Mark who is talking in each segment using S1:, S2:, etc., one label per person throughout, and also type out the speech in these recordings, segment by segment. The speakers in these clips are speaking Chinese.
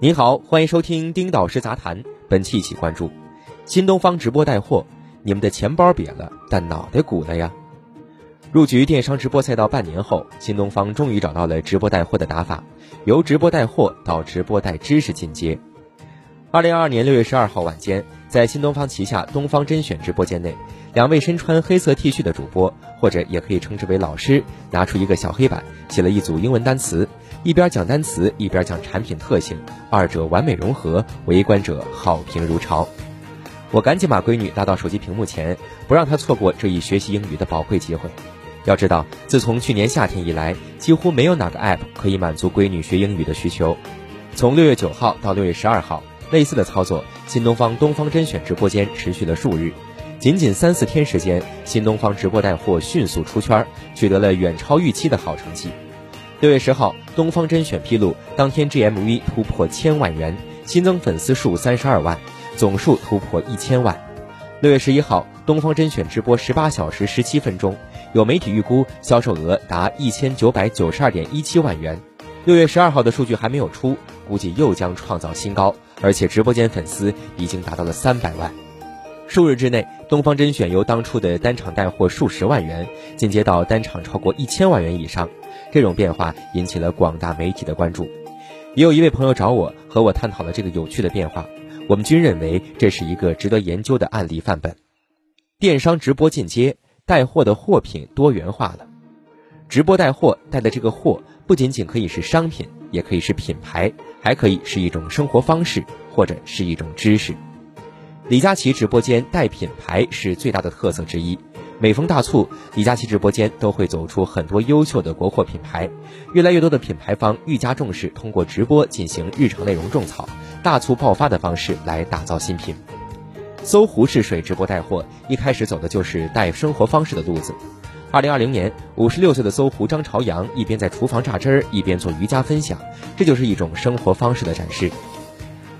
S1: 您好，欢迎收听丁导师杂谈。本期一起关注新东方直播带货，你们的钱包瘪了，但脑袋鼓了呀。入局电商直播赛道半年后，新东方终于找到了直播带货的打法，由直播带货到直播带知识进阶。二零二二年六月十二号晚间，在新东方旗下东方甄选直播间内，两位身穿黑色 T 恤的主播，或者也可以称之为老师，拿出一个小黑板，写了一组英文单词。一边讲单词，一边讲产品特性，二者完美融合，围观者好评如潮。我赶紧把闺女拉到手机屏幕前，不让她错过这一学习英语的宝贵机会。要知道，自从去年夏天以来，几乎没有哪个 App 可以满足闺女学英语的需求。从六月九号到六月十二号，类似的操作，新东方东方甄选直播间持续了数日，仅仅三四天时间，新东方直播带货迅速出圈，取得了远超预期的好成绩。六月十号，东方甄选披露，当天 GMV 突破千万元，新增粉丝数三十二万，总数突破一千万。六月十一号，东方甄选直播十八小时十七分钟，有媒体预估销售额达一千九百九十二点一七万元。六月十二号的数据还没有出，估计又将创造新高，而且直播间粉丝已经达到了三百万。数日之内，东方甄选由当初的单场带货数十万元，进阶到单场超过一千万元以上。这种变化引起了广大媒体的关注，也有一位朋友找我和我探讨了这个有趣的变化。我们均认为这是一个值得研究的案例范本。电商直播进阶，带货的货品多元化了。直播带货带的这个货不仅仅可以是商品，也可以是品牌，还可以是一种生活方式或者是一种知识。李佳琦直播间带品牌是最大的特色之一。每逢大促，李佳琦直播间都会走出很多优秀的国货品牌，越来越多的品牌方愈加重视通过直播进行日常内容种草、大促爆发的方式来打造新品。搜狐试水直播带货一开始走的就是带生活方式的路子。二零二零年，五十六岁的搜狐张朝阳一边在厨房榨汁儿，一边做瑜伽分享，这就是一种生活方式的展示。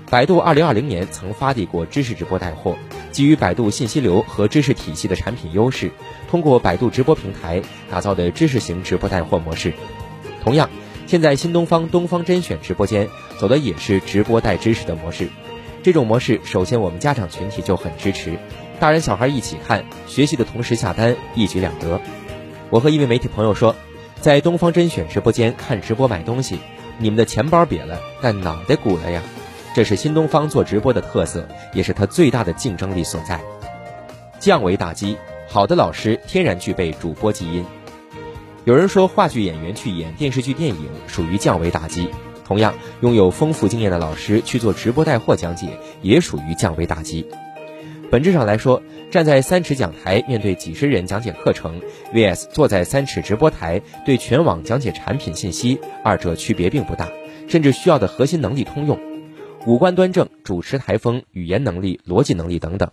S1: 百度二零二零年曾发力过知识直播带货。基于百度信息流和知识体系的产品优势，通过百度直播平台打造的知识型直播带货模式。同样，现在新东方东方甄选直播间走的也是直播带知识的模式。这种模式，首先我们家长群体就很支持，大人小孩一起看，学习的同时下单，一举两得。我和一位媒体朋友说，在东方甄选直播间看直播买东西，你们的钱包瘪了，但脑袋鼓了呀。这是新东方做直播的特色，也是它最大的竞争力所在。降维打击，好的老师天然具备主播基因。有人说，话剧演员去演电视剧、电影属于降维打击。同样，拥有丰富经验的老师去做直播带货讲解，也属于降维打击。本质上来说，站在三尺讲台面对几十人讲解课程，vs 坐在三尺直播台对全网讲解产品信息，二者区别并不大，甚至需要的核心能力通用。五官端正，主持台风，语言能力、逻辑能力等等。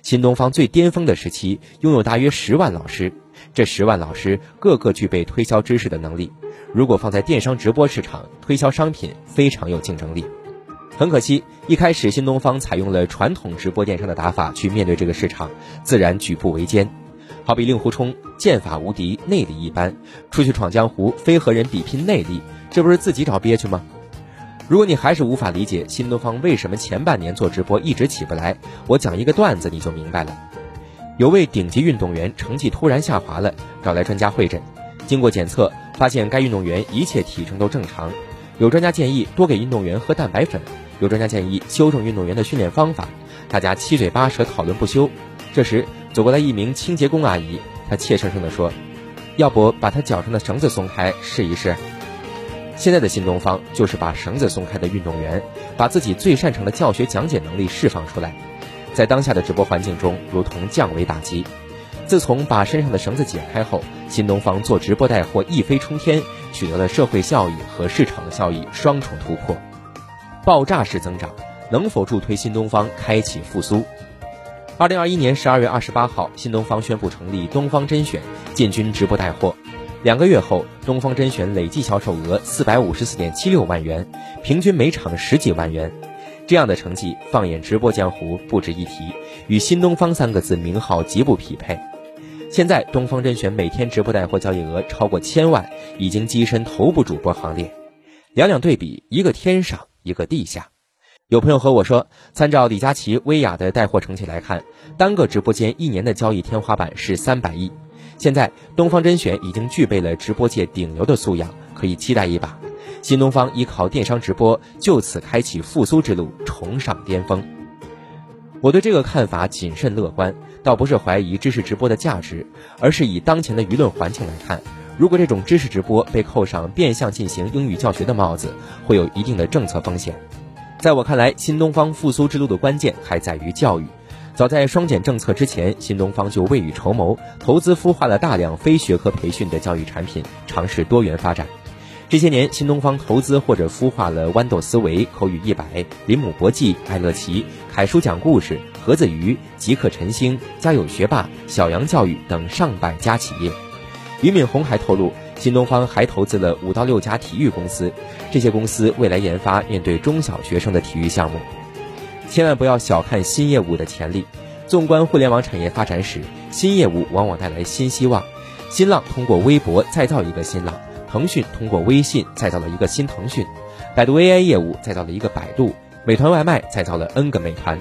S1: 新东方最巅峰的时期，拥有大约十万老师，这十万老师个个具备推销知识的能力。如果放在电商直播市场，推销商品非常有竞争力。很可惜，一开始新东方采用了传统直播电商的打法去面对这个市场，自然举步维艰。好比令狐冲，剑法无敌，内力一般，出去闯江湖，非和人比拼内力，这不是自己找憋屈吗？如果你还是无法理解新东方为什么前半年做直播一直起不来，我讲一个段子你就明白了。有位顶级运动员成绩突然下滑了，找来专家会诊，经过检测发现该运动员一切体征都正常。有专家建议多给运动员喝蛋白粉，有专家建议修正运动员的训练方法，大家七嘴八舌讨论不休。这时走过来一名清洁工阿姨，她怯生生地说：“要不把他脚上的绳子松开试一试？”现在的新东方就是把绳子松开的运动员，把自己最擅长的教学讲解能力释放出来，在当下的直播环境中，如同降维打击。自从把身上的绳子解开后，新东方做直播带货一飞冲天，取得了社会效益和市场的效益双重突破，爆炸式增长，能否助推新东方开启复苏？二零二一年十二月二十八号，新东方宣布成立东方甄选，进军直播带货。两个月后，东方甄选累计销售额四百五十四点七六万元，平均每场十几万元，这样的成绩放眼直播江湖不值一提，与新东方三个字名号极不匹配。现在东方甄选每天直播带货交易额超过千万，已经跻身头部主播行列。两两对比，一个天上，一个地下。有朋友和我说，参照李佳琦、薇娅的带货成绩来看，单个直播间一年的交易天花板是三百亿。现在东方甄选已经具备了直播界顶流的素养，可以期待一把。新东方依靠电商直播，就此开启复苏之路，重上巅峰。我对这个看法谨慎乐观，倒不是怀疑知识直播的价值，而是以当前的舆论环境来看，如果这种知识直播被扣上变相进行英语教学的帽子，会有一定的政策风险。在我看来，新东方复苏之路的关键还在于教育。早在双减政策之前，新东方就未雨绸缪，投资孵化了大量非学科培训的教育产品，尝试多元发展。这些年，新东方投资或者孵化了豌豆思维、口语一百、林姆国际、爱乐奇、凯叔讲故事、盒子鱼、极客晨星、家有学霸、小杨教育等上百家企业。俞敏洪还透露，新东方还投资了五到六家体育公司，这些公司未来研发面对中小学生的体育项目。千万不要小看新业务的潜力。纵观互联网产业发展史，新业务往往带来新希望。新浪通过微博再造一个新浪。腾讯通过微信再造了一个新腾讯，百度 AI 业务再造了一个百度，美团外卖再造了 N 个美团。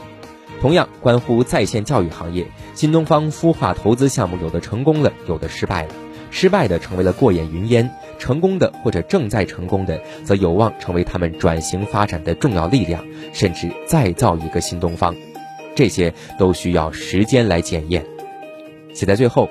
S1: 同样关乎在线教育行业，新东方孵化投资项目有的成功了，有的失败了。失败的成为了过眼云烟，成功的或者正在成功的，则有望成为他们转型发展的重要力量，甚至再造一个新东方。这些都需要时间来检验。写在最后。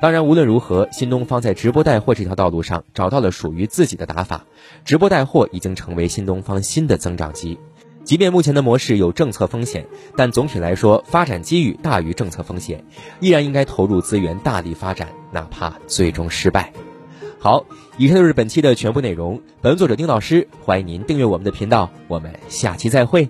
S1: 当然，无论如何，新东方在直播带货这条道路上找到了属于自己的打法，直播带货已经成为新东方新的增长极。即便目前的模式有政策风险，但总体来说，发展机遇大于政策风险，依然应该投入资源，大力发展，哪怕最终失败。好，以上就是本期的全部内容。本文作者丁老师，欢迎您订阅我们的频道，我们下期再会。